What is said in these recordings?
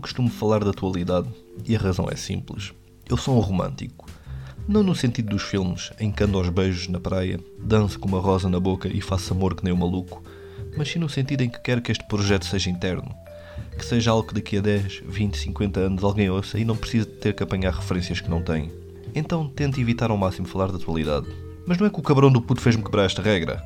costumo falar da atualidade e a razão é simples. Eu sou um romântico. Não no sentido dos filmes, em que ando aos beijos na praia, danço com uma rosa na boca e faço amor que nem um maluco, mas sim no sentido em que quero que este projeto seja interno. Que seja algo que daqui a 10, 20, 50 anos alguém ouça e não precise ter que apanhar referências que não tem. Então tente evitar ao máximo falar da atualidade. Mas não é que o cabrão do puto fez-me quebrar esta regra.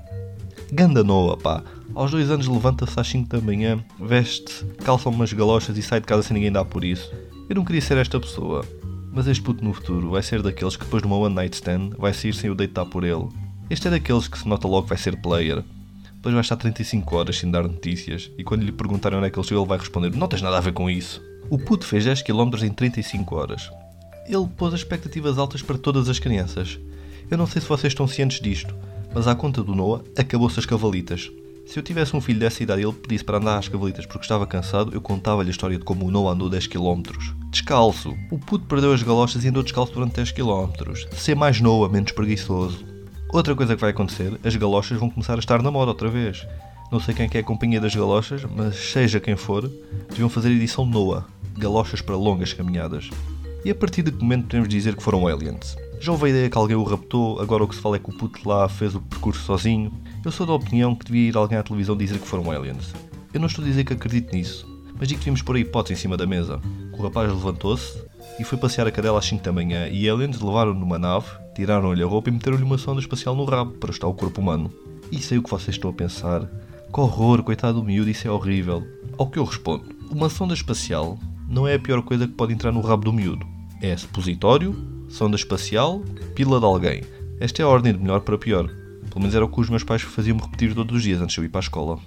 Ganda Noa, pá. Aos dois anos levanta-se às 5 da manhã, veste, calça umas galochas e sai de casa sem ninguém dar por isso. Eu não queria ser esta pessoa. Mas este puto no futuro vai ser daqueles que depois de uma one night stand vai sair sem o deitar por ele. Este é daqueles que se nota logo que vai ser player. Depois vai estar 35 horas sem dar notícias e quando lhe perguntarem onde é que ele chegou ele vai responder não tens nada a ver com isso. O puto fez 10 km em 35 horas. Ele pôs expectativas altas para todas as crianças. Eu não sei se vocês estão cientes disto, mas à conta do Noah, acabou-se as cavalitas. Se eu tivesse um filho dessa idade e ele pedisse para andar às cavalitas porque estava cansado, eu contava-lhe a história de como o Noah andou 10 km. Descalço. O puto perdeu as galochas e andou descalço durante 10 km. Ser mais Noah, menos preguiçoso. Outra coisa que vai acontecer, as galochas vão começar a estar na moda outra vez. Não sei quem é a companhia das galochas, mas seja quem for, deviam fazer edição Noah. Galochas para longas caminhadas. E a partir de que momento podemos dizer que foram aliens? Já houve a ideia que alguém o raptou, agora o que se fala é que o puto lá fez o percurso sozinho. Eu sou da opinião que devia ir alguém à televisão dizer que foram aliens. Eu não estou a dizer que acredito nisso, mas digo que devíamos pôr a hipótese em cima da mesa. O rapaz levantou-se e foi passear a cadela às 5 da manhã e aliens levaram-no numa nave, tiraram-lhe a roupa e meteram-lhe uma sonda espacial no rabo para estar o corpo humano. E sei o que vocês estão a pensar. Que horror, coitado do miúdo, isso é horrível. Ao que eu respondo, uma sonda espacial não é a pior coisa que pode entrar no rabo do miúdo. É supositório, sonda espacial, pila de alguém. Esta é a ordem de melhor para pior. Pelo menos era o que os meus pais faziam-me repetir todos os dias antes de eu ir para a escola.